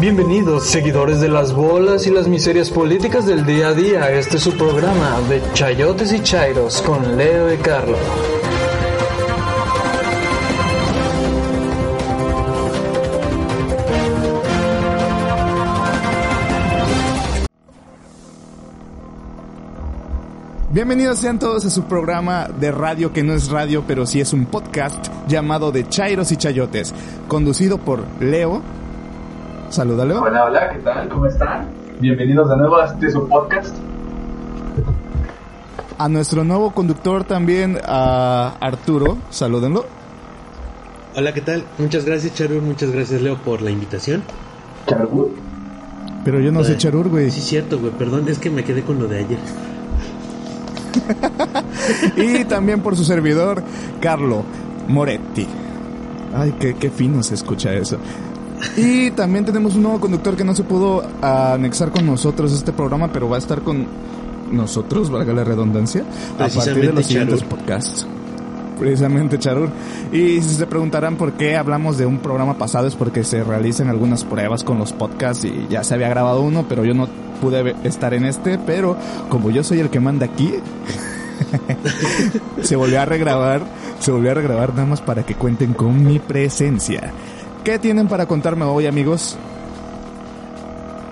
Bienvenidos, seguidores de las bolas y las miserias políticas del día a día. Este es su programa de Chayotes y Chairos con Leo y Carlos. Bienvenidos sean todos a su programa de radio que no es radio, pero sí es un podcast llamado de Chairos y Chayotes, conducido por Leo. Saluda, Leo. Hola, hola, ¿qué tal? ¿Cómo están? Bienvenidos de nuevo a este su podcast. A nuestro nuevo conductor también, a Arturo. Salúdenlo. Hola, ¿qué tal? Muchas gracias, Charur. Muchas gracias, Leo, por la invitación. Charur. Pero yo no sé Ay, Charur, güey. Sí, cierto, güey. Perdón, es que me quedé con lo de ayer. Y también por su servidor, Carlo Moretti. Ay, qué, qué fino se escucha eso. Y también tenemos un nuevo conductor que no se pudo anexar con nosotros este programa, pero va a estar con nosotros, valga la redundancia, a partir de los siguientes Charur. podcasts. Precisamente Charur. Y si se preguntarán por qué hablamos de un programa pasado es porque se realizan algunas pruebas con los podcasts y ya se había grabado uno, pero yo no pude estar en este, pero como yo soy el que manda aquí, se volvió a regrabar, se volvió a regrabar nada más para que cuenten con mi presencia. ¿Qué tienen para contarme hoy, amigos?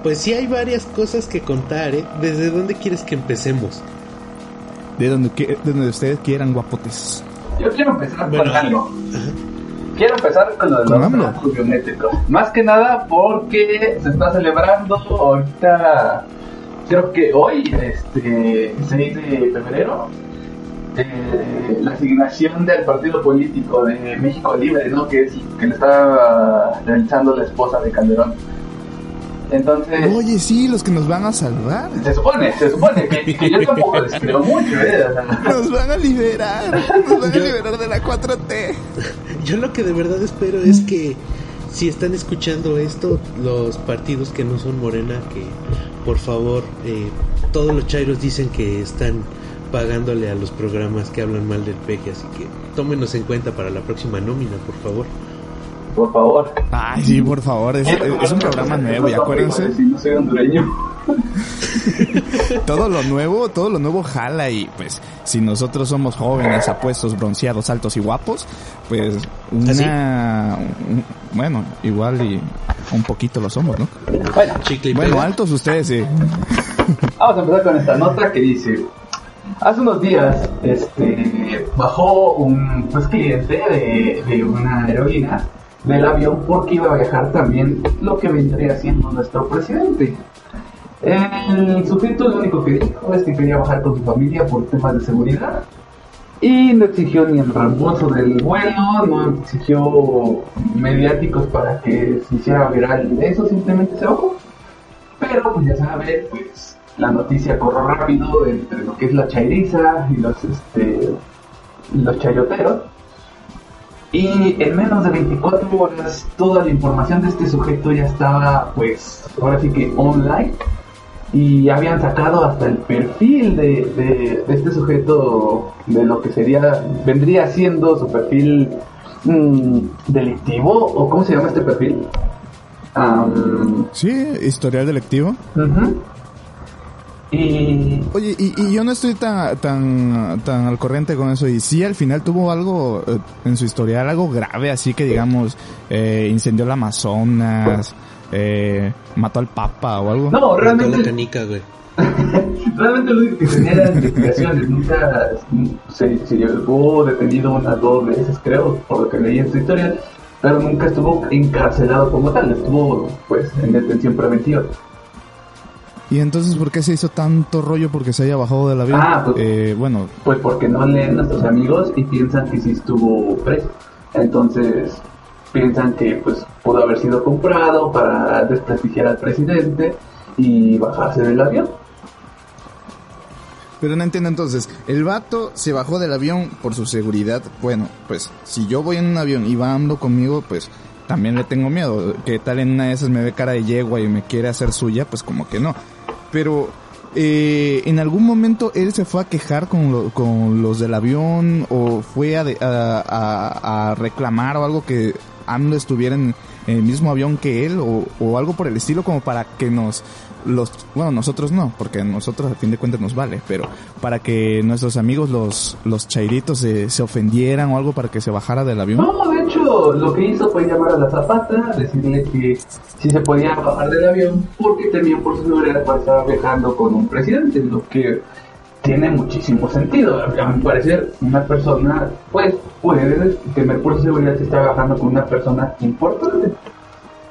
Pues sí, hay varias cosas que contar, ¿eh? ¿Desde dónde quieres que empecemos? De donde, de donde ustedes quieran, guapotes. Yo quiero empezar Bueno, con algo. Quiero empezar con lo de ¿Con los AMLO? trabajos biométricos. Más que nada porque se está celebrando ahorita, creo que hoy, este 6 de febrero, eh, la asignación del partido político de México Libre, ¿no? Que es que le está realizando la esposa de Calderón. Entonces, Oye, sí, los que nos van a salvar. se supone, se supone que, que yo tampoco les creo mucho, ¿eh? O sea, Nos van a liberar. Nos van a liberar de la 4T. Yo lo que de verdad espero es que si están escuchando esto, los partidos que no son Morena, que por favor, eh, todos los chairos dicen que están pagándole a los programas que hablan mal del peje, así que tómenos en cuenta para la próxima nómina, por favor. por favor. Ay, sí, por favor, es, es un programa nuevo y acuérdense, Si no soy hondureño. todo lo nuevo, todo lo nuevo jala y pues si nosotros somos jóvenes, apuestos, bronceados, altos y guapos, pues una, un- bueno, igual y un poquito lo somos, ¿no? Bueno, Chicle y Bueno, altos ustedes sí. vamos a empezar con esta nota que dice. Hace unos días este, bajó un pues, cliente de, de una aerolínea del avión porque iba a viajar también lo que vendría siendo nuestro presidente. El sujeto lo único que dijo es que quería bajar con su familia por temas de seguridad y no exigió ni el reembolso del vuelo, no exigió mediáticos para que se hiciera viral eso, simplemente se bajó. Pero pues ya saben, pues la noticia corrió rápido entre lo que es la chairiza y los este los chayoteros. Y en menos de 24 horas toda la información de este sujeto ya estaba pues ahora sí que online y habían sacado hasta el perfil de, de- de este sujeto de lo que sería vendría siendo su perfil mm, delictivo o cómo se llama este perfil Am, Sí, historial delictivo. ujú. Y Oye, y, y yo no estoy tan, tan, tan al corriente con eso. Y sí, al final tuvo algo eh, en su historial, algo grave, así que digamos, eh, incendió el Amazonas, eh, mató al Papa o algo. no realmente canica, güey. realmente lo único que tenía era investigaciones nunca se, se llevó detenido unas dos veces creo por lo que leí en su historial pero nunca estuvo encarcelado como tal estuvo pues en detención preventiva Y entonces, ¿por qué se hizo tanto rollo porque se haya bajado del avión? Ah, pues- Eh, bueno, Pues porque no leen nuestros amigos y piensan que sí estuvo preso. Entonces piensan que pues pudo haber sido comprado para desprestigiar al presidente y bajarse del avión. Pero no entiendo entonces, el vato se bajó del avión por su seguridad. Bueno, pues si yo voy en un avión y va AMLO conmigo, pues también le tengo miedo. Que tal en una de esas me ve cara de yegua y me quiere hacer suya, pues como que no. Pero eh, en algún momento él se fue a quejar con, lo- con los del avión o fue a, de- a, a- a reclamar o algo que AMLO estuviera en, el mismo avión que él o, o algo por el estilo como para que nos los bueno nosotros no porque nosotros a fin de cuentas nos vale pero para que nuestros amigos los los chairitos se, se ofendieran o algo para que se bajara del avión No, de hecho, lo que hizo fue llamar a la zapata, decirle que si se podía bajar del avión porque temían por su seguridad para estar viajando con un presidente, lo que tiene muchísimo sentido. A mi parecer, una persona pues puede temer por su seguridad si está viajando con una persona importante.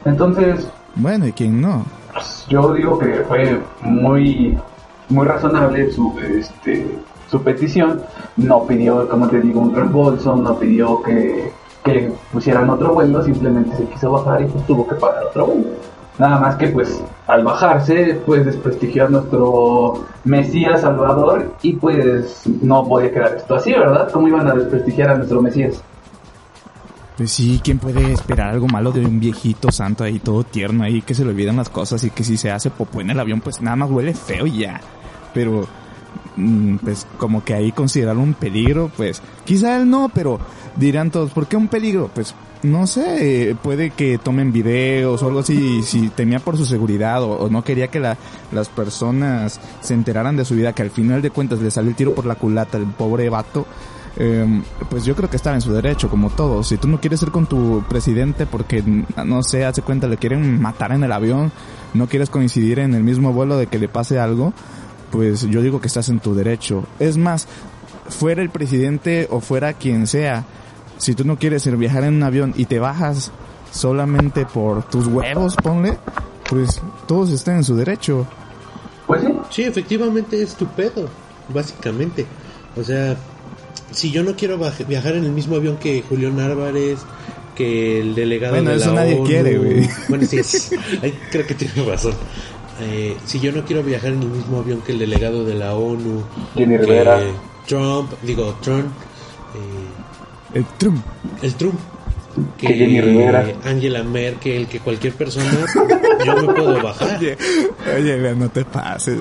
Entonces, bueno y quién no yo digo que fue muy muy razonable su este su petición. No pidió como te digo un reembolso no pidió que, que pusieran otro vuelo simplemente se quiso bajar y pues tuvo que pagar otro vuelo. Nada más que pues al bajarse pues desprestigió a nuestro mesías salvador y pues no podía quedar esto así verdad cómo iban a desprestigiar a nuestro mesías Pues sí, ¿quién puede esperar algo malo de un viejito santo ahí todo tierno ahí que se le olvidan las cosas y que si se hace popó en el avión pues nada más huele feo y ya? Pero mm, pues como que ahí considerarlo un peligro, pues quizá él no, pero dirán todos, ¿por qué un peligro? Pues no sé, puede que tomen videos o algo así, si temía por su seguridad o, no quería que la, las personas se enteraran de su vida, que al final de cuentas le salió el tiro por la culata el pobre vato, eh, pues yo creo que estaba en su derecho, como todo. Si tú no quieres ir con tu presidente porque, no sé, hace cuenta, le quieren matar en el avión, no quieres coincidir en el mismo vuelo de que le pase algo, pues yo digo que estás en tu derecho. Es más, fuera el presidente o fuera quien sea, si tú no quieres ir viajar en un avión y te bajas solamente por tus huevos, ponle, pues todos están en su derecho. pues sí Sí, efectivamente es tu pedo, básicamente. O sea, si yo no quiero viajar en el mismo avión que Julián Álvarez, que el delegado Bueno, de eso la nadie ONU, quiere, güey. Bueno, sí, es- creo que tiene razón. Eh, si yo no quiero viajar en el mismo avión que el delegado de la ONU, Jenny que Rivera. Trump, digo, Trump, eh, El Trump. el Trump, que, Que Jenny Rivera. Angela Merkel, que cualquier persona, yo me puedo bajar. Oye, oye, no te pases.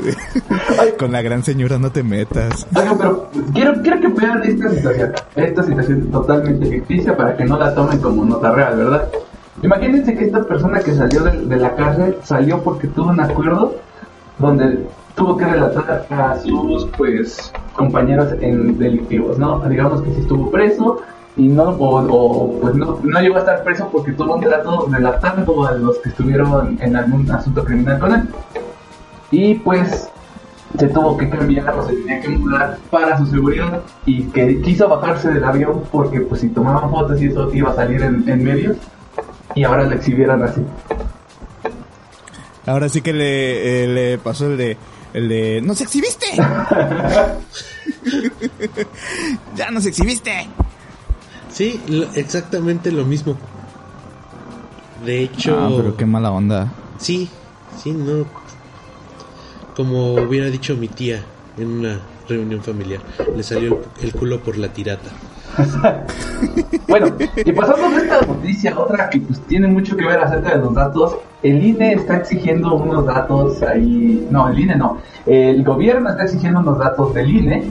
Con la gran señora no te metas. Oigan, pero quiero, quiero que vean esta situación. Esta situación totalmente ficticia para que no la tomen como nota real, ¿verdad? Imagínense que esta persona que salió de, de la cárcel salió porque tuvo un acuerdo donde tuvo que relatar a sus pues compañeros en delictivos, ¿no? Digamos que si estuvo preso y no o, o, pues no, no llegó a estar preso porque tuvo un trato relatando a los que estuvieron en algún asunto criminal con él. Y pues se tuvo que cambiar o se tenía que mudar para su seguridad y que quiso bajarse del avión porque pues si tomaban fotos y eso iba a salir en, en medios y ahora lo exhibieran así. Ahora sí que le, eh, le pasó el de, el de, ¡nos exhibiste! ¡Ya nos exhibiste! Sí, lo- exactamente lo mismo. De hecho, Ah, pero qué mala onda. sí, sí, no. Como hubiera dicho mi tía en una reunión familiar, le salió el, el culo por la tirata. Bueno, y pasando de esta noticia, otra que pues tiene mucho que ver acerca de los datos, el INE está exigiendo unos datos ahí, no, el INE no, el gobierno está exigiendo unos datos del INE,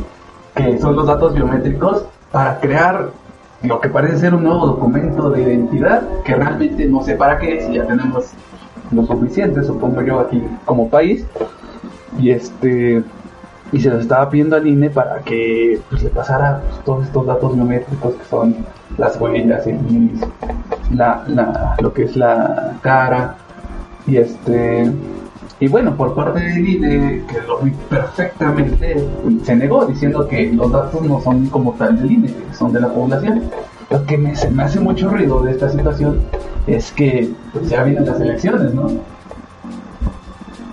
que son los datos biométricos, para crear lo que parece ser un nuevo documento de identidad, que realmente no sé para qué, si ya tenemos lo suficiente, supongo yo, aquí como país, y este y se los estaba pidiendo al INE para que pues, le pasara pues, todos estos datos biométricos que son las huellas, el iris, la, la, lo que es la cara y este y bueno por parte del INE que lo vi perfectamente se negó diciendo que los datos no son como tal del INE que son de la población lo que me, se me hace mucho ruido de esta situación es que pues, ya vienen las elecciones no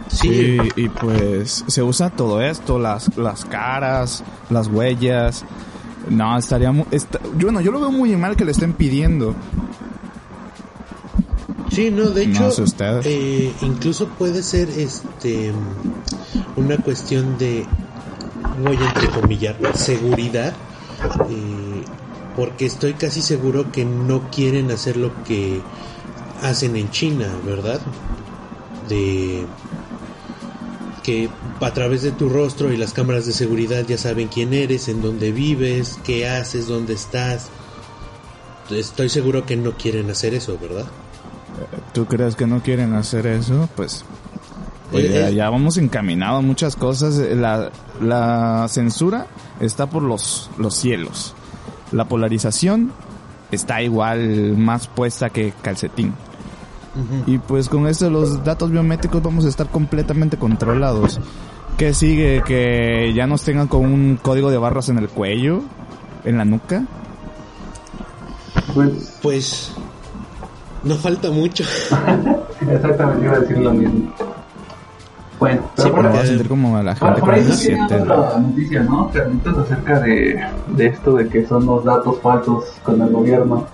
Sí, Y, y pues se usa todo esto, las, las caras, las huellas. No, estaría muy... Está, yo, bueno, yo lo veo muy mal que le estén pidiendo. Sí, no, de hecho, No sé usted. eh, incluso puede ser este una cuestión de, voy a entrecomillar, seguridad, eh, porque estoy casi seguro que no quieren hacer lo que hacen en China, ¿verdad? De que a través de tu rostro y las cámaras de seguridad ya saben quién eres, en dónde vives, qué haces, dónde estás. Estoy seguro que no quieren hacer eso, ¿verdad? ¿Tú crees que no quieren hacer eso? Pues Eh, eh. ya vamos encaminados a muchas cosas. La, la censura está por los, los cielos. La polarización está igual más puesta que calcetín. Y pues con esto los datos biométricos vamos a estar completamente controlados. ¿Qué sigue? ¿Que ya nos tengan con un código de barras en el cuello? ¿En la nuca? Pues Pues no falta mucho. exactamente iba a decir lo mismo. Bueno, pero Sí, por, Me voy a sentir como a la por, gente por con ahí sí tiene 7. otra noticia, ¿no? Carlitos, acerca de, de esto de que son los datos falsos con el gobierno.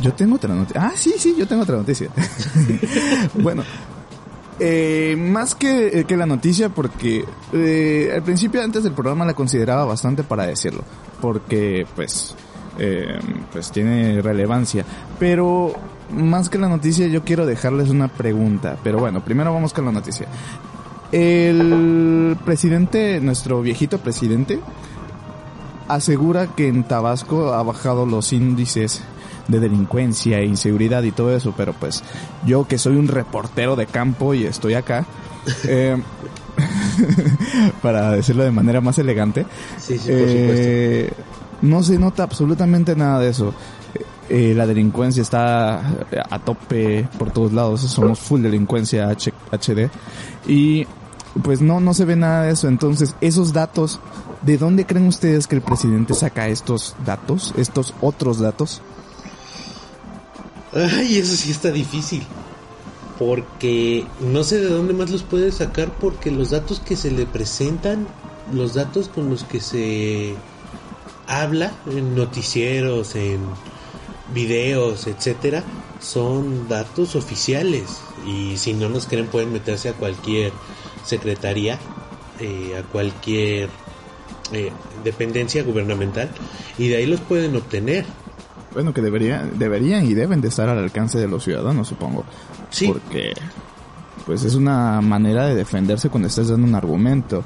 Yo tengo otra noticia. Ah, sí, sí, yo tengo otra noticia. bueno, eh, más que, eh, que la noticia, porque eh, al principio antes del programa la consideraba bastante para decirlo, porque pues, eh, pues tiene relevancia. Pero más que la noticia, yo quiero dejarles una pregunta. Pero bueno, primero vamos con la noticia. El presidente, nuestro viejito presidente, asegura que en Tabasco ha bajado los índices de delincuencia e inseguridad y todo eso, pero pues yo que soy un reportero de campo y estoy acá, eh, para decirlo de manera más elegante, Sí, sí, por supuesto. Eh, no se nota absolutamente nada de eso. Eh, la delincuencia está a tope por todos lados, somos full delincuencia HD y pues no, no se ve nada de eso. Entonces, esos datos, ¿de dónde creen ustedes que el presidente saca estos datos, estos otros datos? Ay, eso sí está difícil. Porque no sé de dónde más los puede sacar porque los datos que se le presentan, los datos con los que se habla en noticieros, en videos, etcétera, son datos oficiales y si no nos creen pueden meterse a cualquier secretaría, eh, a cualquier eh, dependencia gubernamental y de ahí los pueden obtener. Bueno, que debería, deberían y deben de estar al alcance de los ciudadanos, supongo. Sí. Porque, pues es una manera de defenderse cuando estás dando un argumento.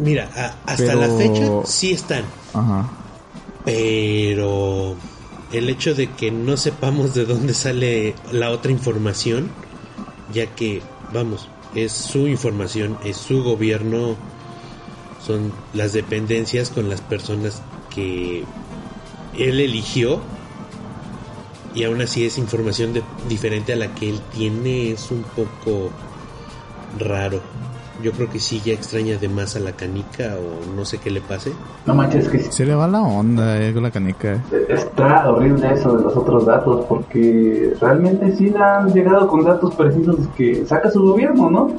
Mira, a- hasta Pero- la fecha sí están, Ajá. pero el hecho de que no sepamos de dónde sale la otra información, ya que, vamos, es su información, es su gobierno, son las dependencias con las personas que él eligió y aún así es información de- diferente a la que él tiene, es un poco raro. Yo creo que sí ya extraña de más a la canica o no sé qué le pase. No manches, que Se le va la onda, eh, con la canica. está horrible eso de los otros datos, porque realmente sí le han llegado con datos precisos que saca su gobierno, ¿no?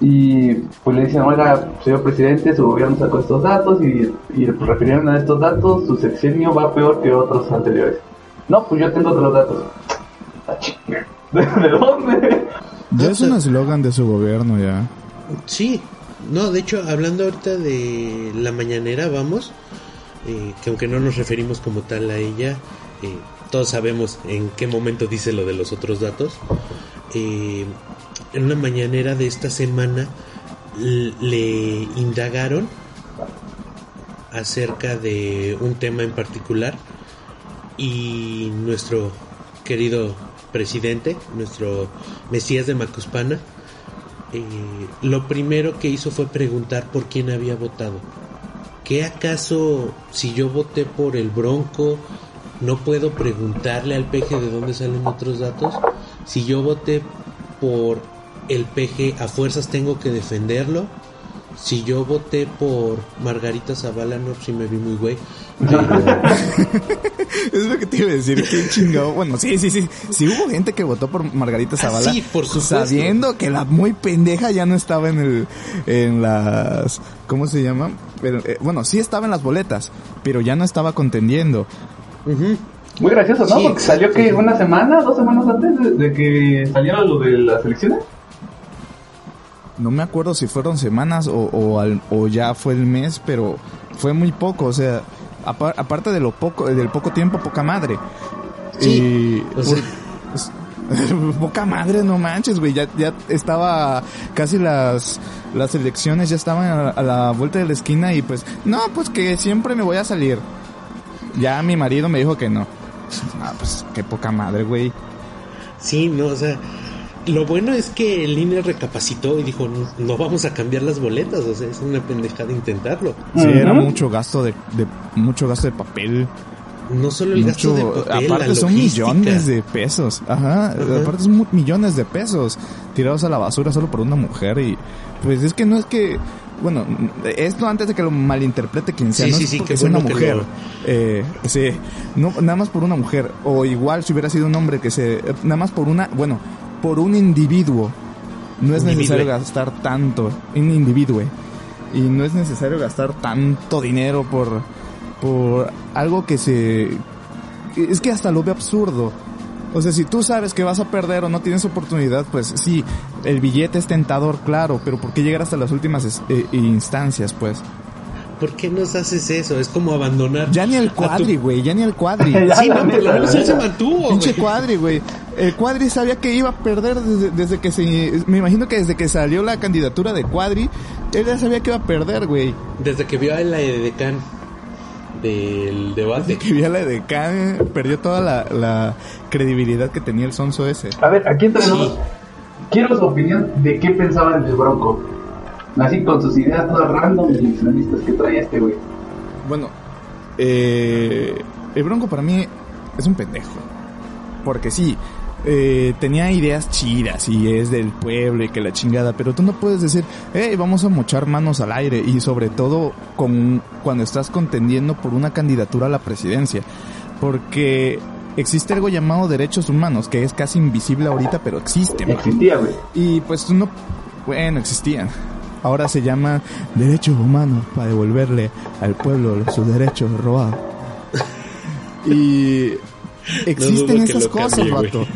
Y pues le dicen, oiga, señor presidente, su gobierno sacó estos datos y, y refirieron a estos datos, su sexenio va peor que otros anteriores. No, pues yo tengo otros datos. Ah, chinga. ¿De, de dónde? Ya es un eslogan de su gobierno, ya. Sí, no, de hecho, hablando ahorita de la mañanera, vamos, eh, que aunque no nos referimos como tal a ella, eh, todos sabemos en qué momento dice lo de los otros datos. Eh, en una mañanera de esta semana le indagaron acerca de un tema en particular y nuestro querido presidente, nuestro Mesías de Macuspana, eh, lo primero que hizo fue preguntar por quién había votado. ¿Qué acaso si yo voté por el Bronco no puedo preguntarle al PG de dónde salen otros datos? Si yo voté por el PG a fuerzas tengo que defenderlo. Si yo voté por Margarita Zavala, no, si me vi muy güey. Pero, Es lo que te iba a decir, qué chingado. Bueno, sí, sí, sí. Sí hubo gente que votó por Margarita Zavala. sí, por supuesto. Sabiendo que la muy pendeja ya no estaba en el, en las, ¿cómo se llama? Pero, eh, bueno, sí estaba en las boletas, pero ya no estaba contendiendo. ujú. Muy gracioso, ¿no? Sí, Porque salió que una semana, dos semanas antes de, de que saliera lo de las elecciones. No me acuerdo si fueron semanas o, o, al- o ya fue el mes, pero fue muy poco, o sea, apa- aparte de lo poco, del poco tiempo, poca madre. Sí, Y, o sea- pues, poca madre, no manches, güey, ya, ya estaba casi las, las elecciones, ya estaban a, a la vuelta de la esquina y pues, no, pues que siempre me voy a salir. Ya mi marido me dijo que no. Ah, pues qué poca madre, güey. Sí, no, o sea, lo bueno es que el INE recapacitó y dijo, no, vamos a cambiar las boletas, o sea, es una pendejada intentarlo. Sí, era mucho gasto de, de mucho gasto de papel. No solo el gasto de Mucho, papel, aparte la son millones de pesos. Ajá, aparte son millones de pesos tirados a la basura solo por una mujer y pues es que no es que bueno, esto antes de que lo malinterprete quien sea, Sí, no sí, es sí, porque sea una bueno mujer. lo- Eh, sí, no, nada más por una mujer o igual si hubiera sido un hombre que se nada más por una, bueno, por un individuo. No es Individue. necesario gastar tanto, un individuo. Y no es necesario gastar tanto dinero por por algo que se es que hasta lo ve absurdo. O sea, si tú sabes que vas a perder o no tienes oportunidad, pues sí, el billete es tentador, claro, pero ¿por qué llegar hasta las últimas es- eh, instancias, pues? ¿Por qué nos haces eso? Es como abandonar. Ya ni el cuadri, güey, ya ni el cuadri. Sí, no, por lo menos él se mantuvo, Pinche cuadri, güey. El cuadri sabía que iba a perder desde, desde que se... Me imagino que desde que salió la candidatura de cuadri, él ya sabía que iba a perder, güey. Desde que vio a la edecán del debate. Que vio a la decana, perdió toda la, la credibilidad que tenía el sonso ese. A ver, aquí entre Sí. quiero su opinión de qué pensaban del Bronco. Así con sus ideas todas random extremistas que traía este güey. Bueno, eh, el Bronco para mí es un pendejo. Porque sí, eh, tenía ideas chidas y es del pueblo y que la chingada, pero tú no puedes decir, hey, vamos a mochar manos al aire y sobre todo con, cuando estás contendiendo por una candidatura a la presidencia. Porque existe algo llamado derechos humanos, que es casi invisible ahorita, pero existe. man. Existía, güey. Y pues tú no, bueno, existían. Ahora se llama derechos humanos para devolverle al pueblo sus derechos robados. Y existen que esas cosas, cambie, vato.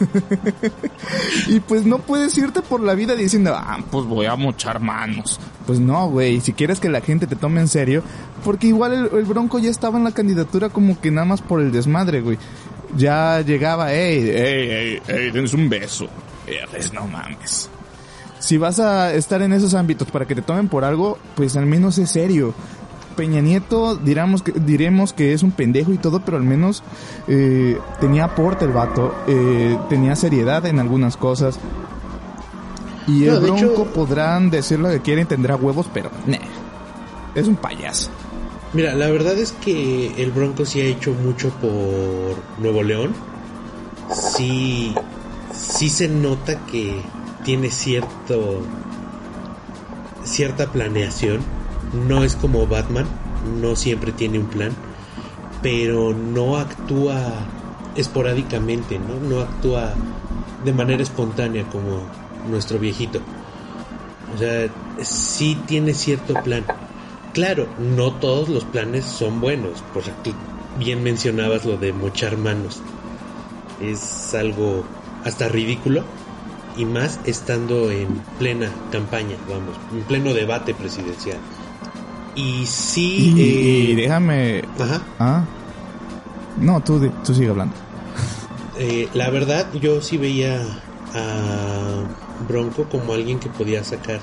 y pues no puedes irte por la vida diciendo, ah, pues voy a mochar manos. Pues no, güey, si quieres que la gente te tome en serio, porque igual el, el Bronco ya estaba en la candidatura como que nada más por el desmadre, güey. Ya llegaba, ey, ey, ey, ey, dense un beso. No mames. Si vas a estar en esos ámbitos para que te tomen por algo, pues al menos es serio. Peña Nieto, diramos que, diremos que es un pendejo y todo, pero al menos eh, tenía aporte el vato, eh, tenía seriedad en algunas cosas. Y No, el de Bronco hecho- podrán decir lo que quieren, tendrá huevos, pero nah, es un payaso. Mira, la verdad es que el Bronco sí ha hecho mucho por Nuevo León. Sí, sí se nota que tiene cierto cierta planeación. No es como Batman, no siempre tiene un plan, pero no actúa esporádicamente, ¿no? No actúa de manera espontánea como nuestro viejito. O sea, sí tiene cierto plan. Claro, no todos los planes son buenos. Por ejemplo, bien mencionabas lo de mochar manos. Es algo hasta ridículo. Y más estando en plena campaña, vamos, en pleno debate presidencial. Y sí... Y, eh, déjame... ajá. Ah. No, tú, tú sigue hablando. Eh, la verdad, yo sí veía a Bronco como alguien que podía sacar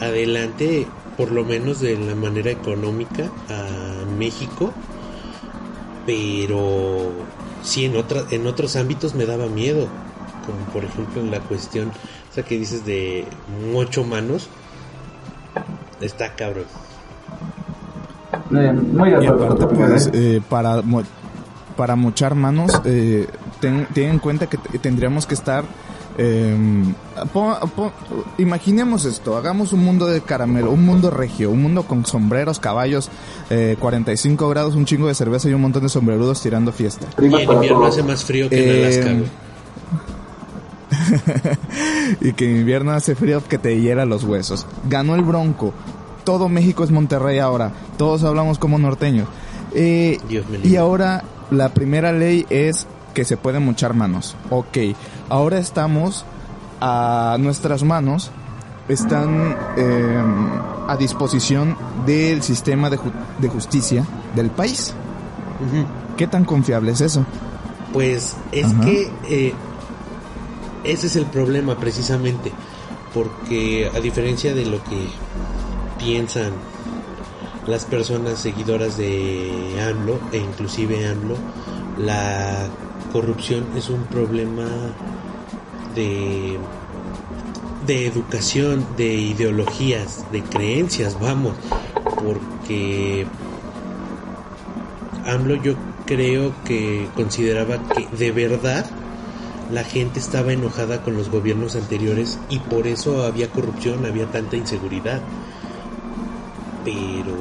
adelante, por lo menos de la manera económica, a México. Pero sí, en, otra, en otros ámbitos me daba miedo. Como por ejemplo en la cuestión, o sea, que dices de ocho manos. Está cabrón. Eh, muy Y aparte, pues, ¿eh? eh, para, mo- para mochar manos, eh, ten, ten en cuenta que t- tendríamos que estar... eh, imaginemos esto, hagamos un mundo de caramelo, un mundo regio, un mundo con sombreros, caballos, eh, 45 grados, un chingo de cerveza y un montón de sombrerudos tirando fiesta. Y en invierno hace más frío que en Eh, Alaska, güey. y que en invierno hace frío que te hiera los huesos. Ganó el Bronco. Todo México es Monterrey ahora. Todos hablamos como norteños. Eh, Dios me y ahora la primera ley es que se pueden mochar manos. Ok, ahora estamos a nuestras manos. Están eh, a disposición del sistema de, ju- de justicia del país. ¿Qué tan confiable es eso? Pues es Ajá. que eh, ese es el problema precisamente, porque a diferencia de lo que piensan las personas seguidoras de AMLO e inclusive AMLO, la corrupción es un problema de de educación, de ideologías, de creencias, vamos, porque AMLO yo creo que consideraba que de verdad la gente estaba enojada con los gobiernos anteriores y por eso había corrupción, había tanta inseguridad. Pero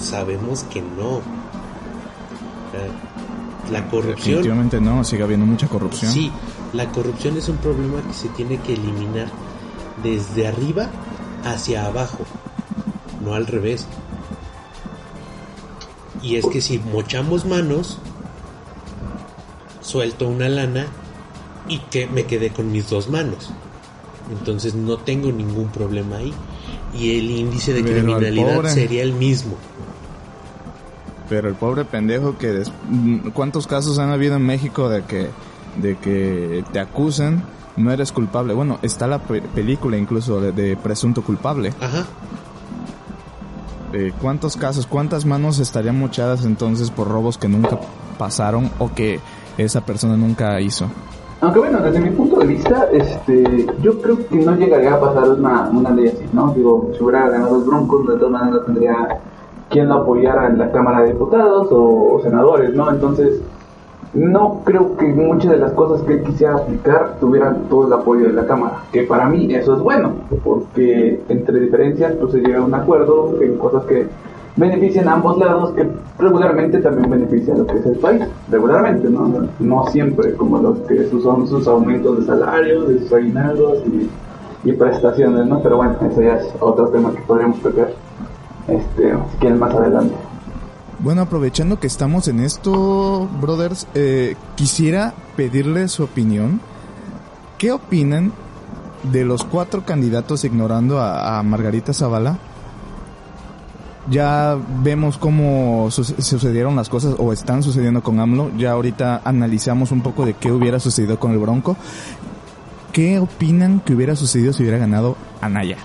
sabemos que no. La corrupción. Definitivamente no, sigue habiendo mucha corrupción. Sí, la corrupción es un problema que se tiene que eliminar desde arriba hacia abajo, no al revés. Y es que si mochamos manos, suelto una lana y que me quedé con mis dos manos. Entonces no tengo ningún problema ahí. Y el índice de Pero criminalidad sería el mismo. Pero el pobre pendejo que... des- mm, ¿Cuántos casos han habido en México de que, de que te acusan, no eres culpable? Bueno, está la pe- película incluso de, de presunto culpable. Ajá. Eh, ¿Cuántos casos, cuántas manos estarían mochadas entonces por robos que nunca pasaron o que esa persona nunca hizo? Aunque bueno, desde mi punto de vista, este, yo creo que no llegaría a pasar una, una ley así, ¿no? Digo, si hubiera ganado el Broncos, de todas maneras tendría quien lo apoyara en la Cámara de Diputados o, o senadores, ¿no? Entonces, no creo que muchas de las cosas que él quisiera aplicar tuvieran todo el apoyo de la Cámara, que para mí eso es bueno, porque entre diferencias pues se llega a un acuerdo en cosas que benefician a ambos lados, que regularmente también beneficia a lo que es el país, regularmente, ¿no? No siempre, como los que son sus aumentos de salario, de sus aguinaldos y, y prestaciones, ¿no? Pero bueno, eso ya es otro tema que podríamos tocar, este, si más adelante. Bueno, aprovechando que estamos en esto, brothers, eh, quisiera pedirle su opinión. ¿Qué opinan de los cuatro candidatos ignorando a, a Margarita Zavala? Ya vemos cómo su- sucedieron las cosas o están sucediendo con AMLO. Ya ahorita analizamos un poco de qué hubiera sucedido con el Bronco. ¿Qué opinan que hubiera sucedido si hubiera ganado Anaya?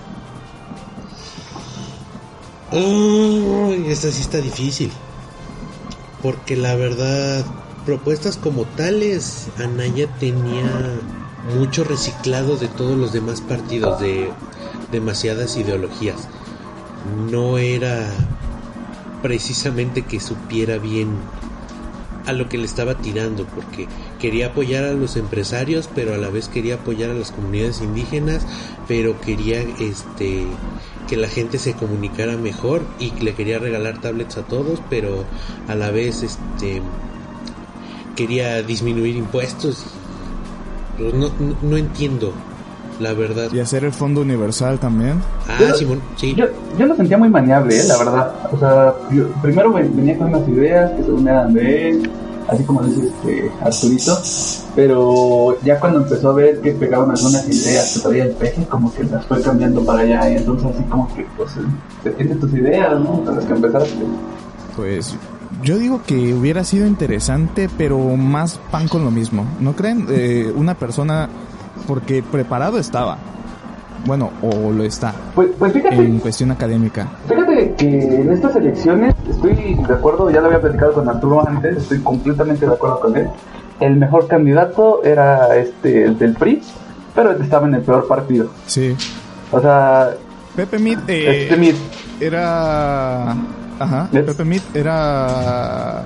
Uy, esta sí está difícil. Porque la verdad, propuestas como tales, Anaya tenía mucho reciclado de todos los demás partidos, de demasiadas ideologías. No era precisamente que supiera bien a lo que le estaba tirando, porque quería apoyar a los empresarios, pero a la vez quería apoyar a las comunidades indígenas, pero quería este que la gente se comunicara mejor y le quería regalar tablets a todos, pero a la vez este quería disminuir impuestos. No, no entiendo, la verdad. Y hacer el Fondo Universal también. Ah, Simón, sí. Yo, yo lo sentía muy maniable, ¿eh? la verdad. O sea, yo- primero ven- venía con unas ideas que según eran de él, así como dice este Arturito, pero ya cuando empezó a ver que pegaban algunas ideas que traía el peje, como que las fue cambiando para allá, y entonces así como que, pues, defiende tus ideas, ¿no? Con las que empezaste. Pues yo digo que hubiera sido interesante, pero más pan con lo mismo. ¿No creen? Eh, una persona, porque preparado estaba. Bueno, o lo está, Pues, pues fíjate, en cuestión académica. Fíjate que en estas elecciones estoy de acuerdo, ya lo había platicado con Arturo antes, estoy completamente de acuerdo con él. El mejor candidato era este el del PRI, pero estaba en el peor partido. Sí. O sea, Pepe Mid eh, este Mid, era... Ajá. Pepe Mid era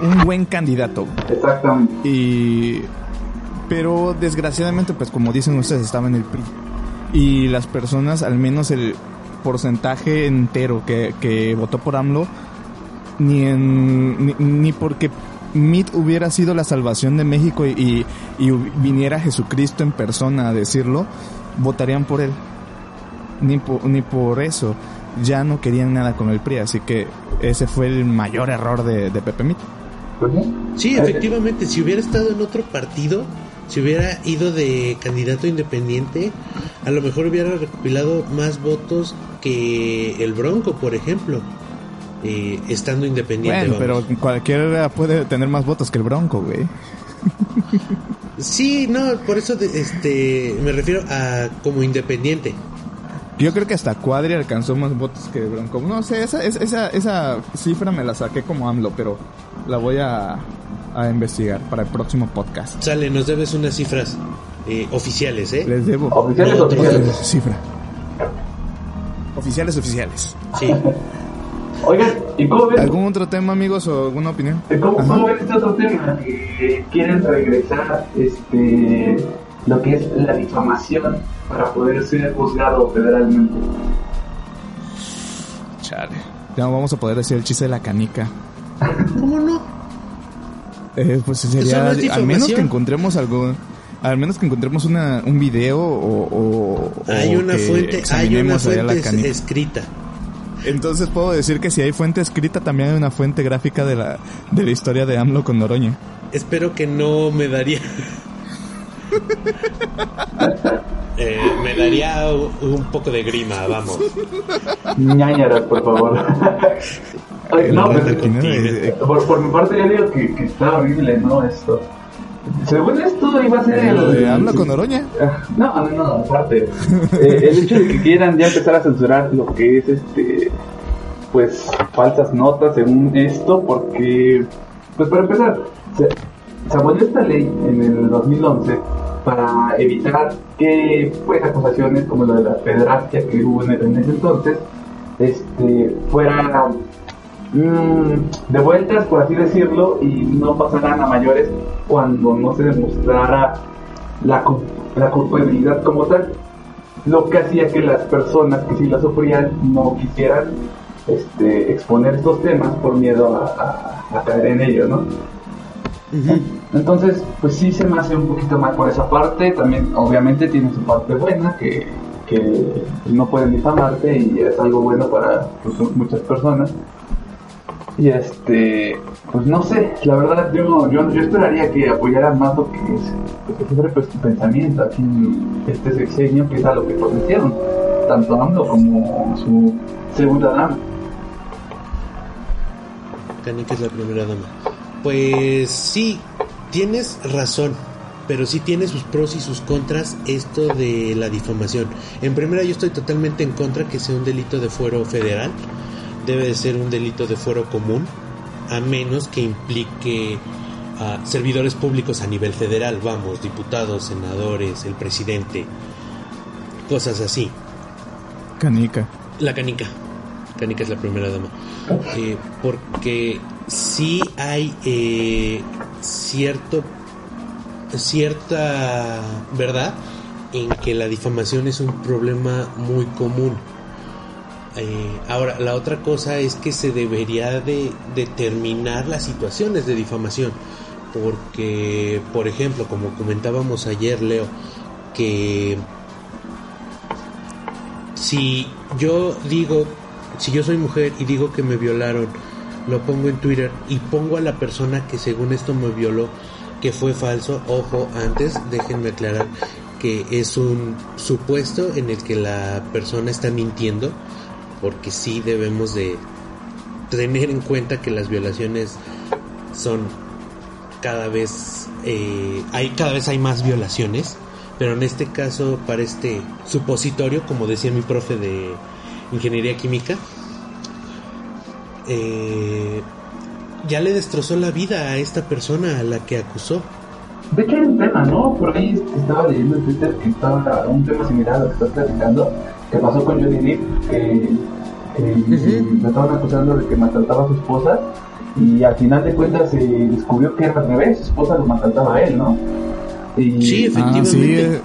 un buen candidato. exactamente. Y... Pero desgraciadamente, pues como dicen ustedes, estaba en el PRI. Y las personas, al menos el porcentaje entero que, que votó por AMLO, ni, en, ni, ni porque MIT hubiera sido la salvación de México y, y viniera Jesucristo en persona a decirlo, votarían por él. Ni por, ni por eso. Ya no querían nada con el PRI, así que ese fue el mayor error de, de Pepe Mit. Sí. Efectivamente, si hubiera estado en otro partido, si hubiera ido de candidato independiente, a lo mejor hubiera recopilado más votos que el Bronco, por ejemplo, eh, estando independiente. Bueno, pero cualquiera puede tener más votos que el Bronco, güey. Sí, no, por eso de- este, me refiero a como independiente. Yo creo que hasta Cuadri alcanzó más votos que Bronco. No sé, esa, esa, esa, esa cifra me la saqué como AMLO, pero la voy a, a investigar para el próximo podcast. Sale, nos debes unas cifras eh, oficiales, ¿eh? Les debo. Oficiales, No, oficiales. Cifra. Oficiales, oficiales. Sí. Oigan, ¿y cómo ven? ¿Algún otro tema, amigos, o alguna opinión? ¿Cómo, cómo ven este otro tema? Que quieren regresar este, lo que es la difamación para poder ser juzgado federalmente. Chale. Ya no vamos a poder decir el chiste de la canica. ¿Cómo no? Eh, pues sería, no al menos que encontremos algo, al menos que encontremos una, un video o, o- o Hay una que fuente, hay una la fuente canica. escrita. Entonces puedo decir que si hay fuente escrita, también hay una fuente gráfica de la, de la historia de AMLO con Noroña. Espero que no me daría. Eh, me daría un poco de grima, vamos. ñañaras, por favor. Ay, no, pues, máquina de- de- por, por mi parte yo digo que, que está horrible, ¿no? Esto. Según esto iba a ser el... AMLO con Noroña. Ah, No, no, no, aparte. Eh, el hecho de que quieran ya empezar a censurar lo que es este pues falsas notas según esto, porque pues para empezar, se, se abolió esta ley en el 2011 para evitar que pues acusaciones como la de la pederastia que hubo en, ese entonces este fueran mm, devueltas, por así decirlo, y no pasaran a mayores cuando no se demostrara la, la culpabilidad como tal. Lo que hacía que las personas que sí la sufrían no quisieran este, exponer estos temas por miedo a caer en ello, ¿no? Entonces, pues sí se me hace un poquito mal por esa parte. También, obviamente, tiene su parte buena, que, que no pueden difamarte y es algo bueno para pues, muchas personas. Y este, pues no sé, la verdad yo, yo, yo esperaría que apoyaran más lo que es, siempre pues, tu pensamiento aquí en este sexenio, que es a lo que prometieron, tanto AMLO como su segunda dama. Canica es la primera dama. Pues sí, tienes razón, pero sí tiene sus pros y sus contras esto de la difamación. En primera, yo estoy totalmente en contra que sea un delito de fuero federal. Debe de ser un delito de fuero común, a menos que implique a servidores públicos a nivel federal, vamos, diputados, senadores, el presidente, cosas así. Canica. La canica. Canica es la primera dama. Eh, porque sí hay eh, cierto cierta verdad en que la difamación es un problema muy común. Eh, ahora, la otra cosa es que se debería de determinar las situaciones de difamación. Porque, por ejemplo, como comentábamos ayer, Leo, que si yo digo, si yo soy mujer y digo que me violaron, lo pongo en Twitter y pongo a la persona que según esto me violó, que fue falso, ojo, antes déjenme aclarar que es un supuesto en el que la persona está mintiendo, porque sí debemos de tener en cuenta que las violaciones son cada vez eh, hay cada vez hay más violaciones pero en este caso para este supositorio como decía mi profe de ingeniería química eh, ya le destrozó la vida a esta persona a la que acusó De hecho hay un tema, ¿no? Por ahí estaba leyendo en Twitter que estaba un tema similar a lo que estás platicando, que pasó con Johnny Depp, que, lo estaban acusando de que maltrataba a su esposa y al final de cuentas se descubrió que era al revés, su esposa lo maltrataba a él, ¿no? Y, Sí, Ah, sí, Efectivamente. eh,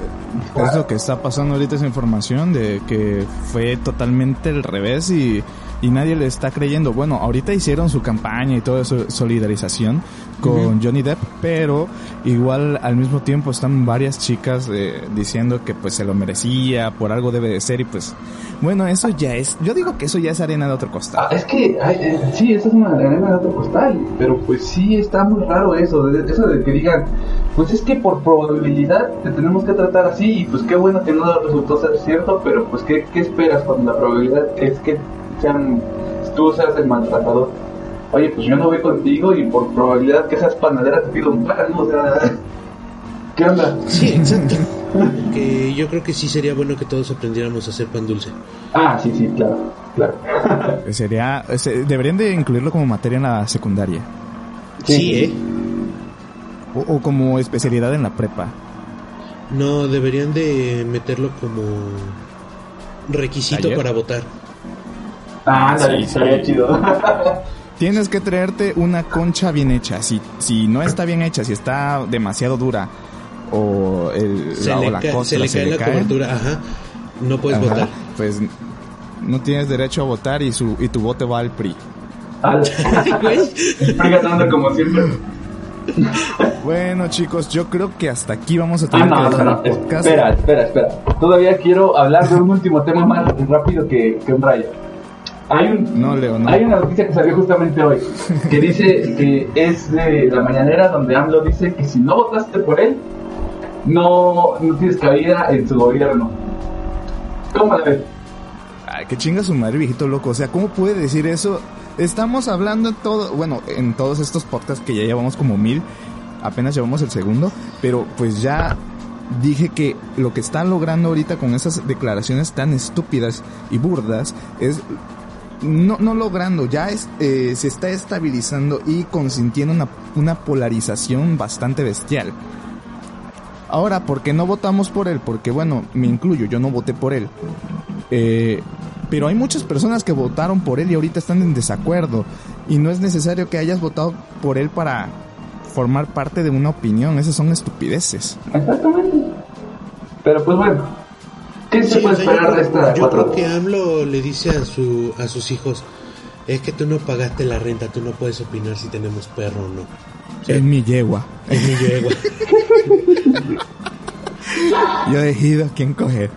es lo que está pasando ahorita esa información de que fue totalmente al revés y, y nadie le está creyendo. Bueno, ahorita hicieron su campaña y toda su solidarización con Johnny Depp, pero igual al mismo tiempo están varias chicas eh, diciendo que pues se lo merecía, por algo debe de ser y pues bueno, eso ya es, yo digo que eso ya es arena de otro Ah, costado. es que, ay, eh, sí, esa es una arena de otro costal, pero pues sí está muy raro eso, de, eso de que digan, pues es que por probabilidad te tenemos que tratar así, y pues qué bueno que no resultó ser cierto, pero pues qué, qué esperas cuando la probabilidad es que sean, tú seas el maltratador. Oye, pues yo no voy contigo y por probabilidad que seas panadera te pido un pan, ¿no? O sea, ¿qué onda? sí exacto que yo creo que sí sería bueno que todos aprendiéramos a hacer pan dulce. Ah, sí, sí, claro, claro. Sería, se- deberían de incluirlo como materia en la secundaria Sí, ¿eh? o, o como especialidad en la prepa. No, deberían de meterlo como requisito ¿Taller? para votar. Ah, Sí, sí. estaría chido. Tienes que traerte una concha bien hecha. Si, si no está bien hecha, si está demasiado dura o, el, Se, la, o le, la se le cae la cobertura, ajá. No puedes ajá, votar. Pues no tienes derecho a votar y, su, y tu voto va al PRI. Al-. El PRI ganando como siempre. Bueno, chicos, yo creo que hasta aquí vamos a Ah, tener que no, no, dejar no. el podcast. Espera, espera, espera. Todavía quiero hablar de un último tema más rápido que, que un rayo. Hay, un, No, Leo, no. hay una noticia que salió justamente hoy que dice que es de la mañanera donde AMLO dice que si no votaste por él, no, no tienes cabida en su gobierno. ¿Cómo la ves? Ay, que chinga su madre, viejito loco. O sea, ¿cómo puede decir eso? Estamos hablando en todo, bueno, en todos estos podcasts que ya llevamos como mil, apenas llevamos el segundo, pero pues ya dije que lo que están logrando ahorita con esas declaraciones tan estúpidas y burdas es no, no logrando, ya es, eh, se está estabilizando y consintiendo una, una polarización bastante bestial. Ahora, ¿por qué no votamos por él? Porque bueno, me incluyo, yo no voté por él. Eh, pero hay muchas personas que votaron por él y ahorita están en desacuerdo. Y no es necesario que hayas votado por él para formar parte de una opinión. Esas son estupideces. Exactamente. Pero pues bueno, ¿qué se Sí, puede o sea, yo esperar de creo- esta Yo creo que AMLO le dice a, su, a sus hijos, es que tú no pagaste la renta, tú no puedes opinar si tenemos perro o no. Sí. En mi yegua. Es mi yegua. Yo decido a quién coger.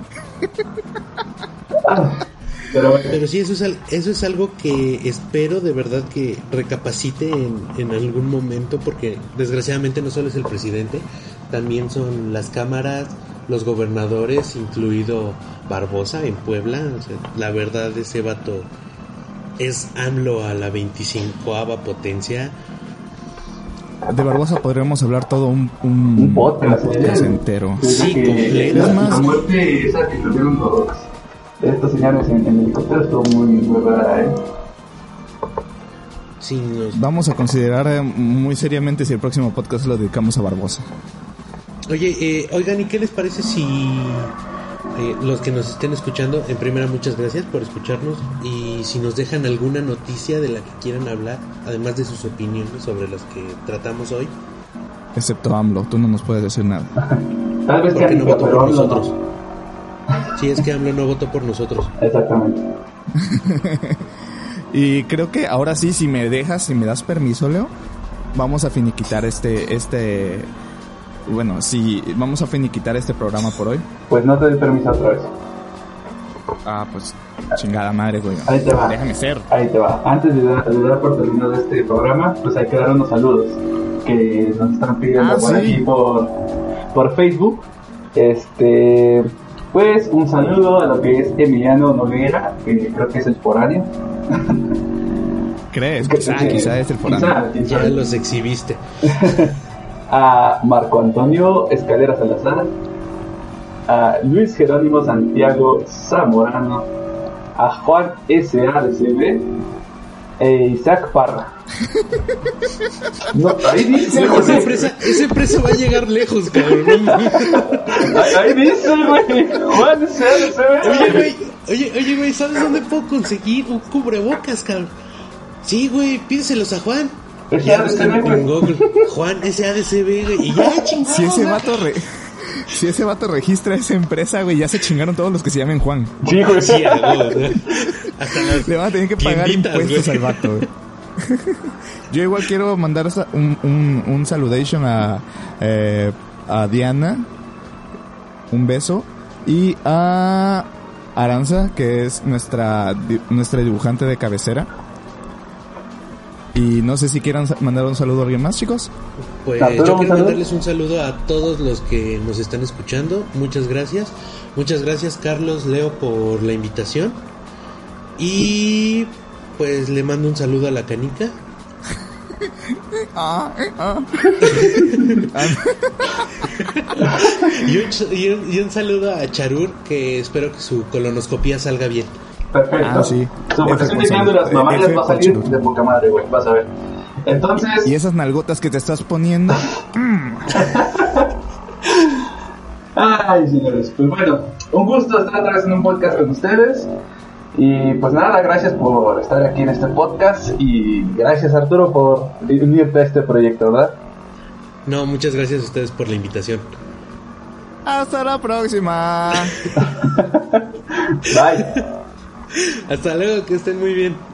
Pero bueno, Pero sí, eso es, eso es algo que espero de verdad que recapacite en, en algún momento, porque desgraciadamente no solo es el presidente, también son las cámaras, los gobernadores, incluido Barbosa en Puebla. O sea, la verdad, ese vato es AMLO a la 25 potencia. De Barbosa podríamos hablar todo un, un, un podcast, podcast ¿eh? entero. Sí, completo. la, Es más- la muerte esa que tuvieron los estos señores en, en el helicóptero estuvo muy, muy rara, ¿eh? Sí, nos- Vamos a considerar eh, muy seriamente si el próximo podcast lo dedicamos a Barbosa. Oye, eh, oigan, ¿y qué les parece si eh, los que nos estén escuchando, en primera muchas gracias por escucharnos y si nos dejan alguna noticia de la que quieran hablar, además de sus opiniones sobre las que tratamos hoy, Excepto AMLO, tú no nos puedes decir nada. Tal vez porque no votó por AMLO no. nosotros. Sí, es que AMLO no votó por nosotros. Exactamente. Y creo que ahora sí, si me dejas, si me das permiso, Leo, vamos a finiquitar este, este, bueno, si vamos a finiquitar este programa por hoy. Pues no te doy permiso otra vez. Ah, pues chingada madre, güey. Ahí te va. Déjame ser. Ahí te va. Antes de dar, de dar por terminado este programa, pues hay que dar unos saludos que nos están pidiendo Ah, por sí. aquí por, por Facebook. Este, pues un saludo a lo que es Emiliano Noguera, que creo que es el foráneo. ¿Crees? Quizá, quizá es el foráneo. quizá, quién Ya los exhibiste. a Marco Antonio Escalera Salazar, a Luis Jerónimo Santiago Zamorano, a Juan S.A.D.C.B. e Isaac Parra. No, ahí dice, Esa güey. empresa, esa empresa va a llegar lejos, cabrón. ahí dice, güey. Juan S.A.D.C.B. Oye, güey, oye, oye, güey, ¿sabes dónde puedo conseguir un cubrebocas, cabrón? Sí, güey, pídeselos a Juan. Ese Ya ADCB, buscan güey. en Google. Juan SADCB, güey. Y ya, chingado. Si ese vato re- si ese vato registra esa empresa, güey, ya se chingaron todos los que se llamen Juan. Sí, güey. Sí, Le van a tener que pagar impuestos güey. al vato, güey. Yo igual quiero mandar un, un, un saludation a, eh, a Diana. Un beso. Y a Aranza, que es nuestra, nuestra dibujante de cabecera. Y no sé si quieran mandar un saludo a alguien más, chicos. Pues Arturo, yo quiero mandarles un saludo a todos los que nos están escuchando. Muchas gracias. Muchas gracias, Carlos, Leo, por la invitación. Y pues le mando un saludo a la canica. y, un, y, un, y, un, saludo a Charur, que espero que su colonoscopía salga bien. Perfecto. Ah, sí. Su presión de glándulas mamarias va a salir de poca madre, güey. Vas a ver. Entonces. Y esas nalgotas que te estás poniendo. Ay, señores. Pues bueno, un gusto estar otra vez en un podcast con ustedes. Y pues nada, gracias por estar aquí en este podcast y gracias Arturo por unirte a este proyecto, ¿verdad? No, muchas gracias a ustedes por la invitación. Hasta la próxima. Bye. Hasta luego, que estén muy bien.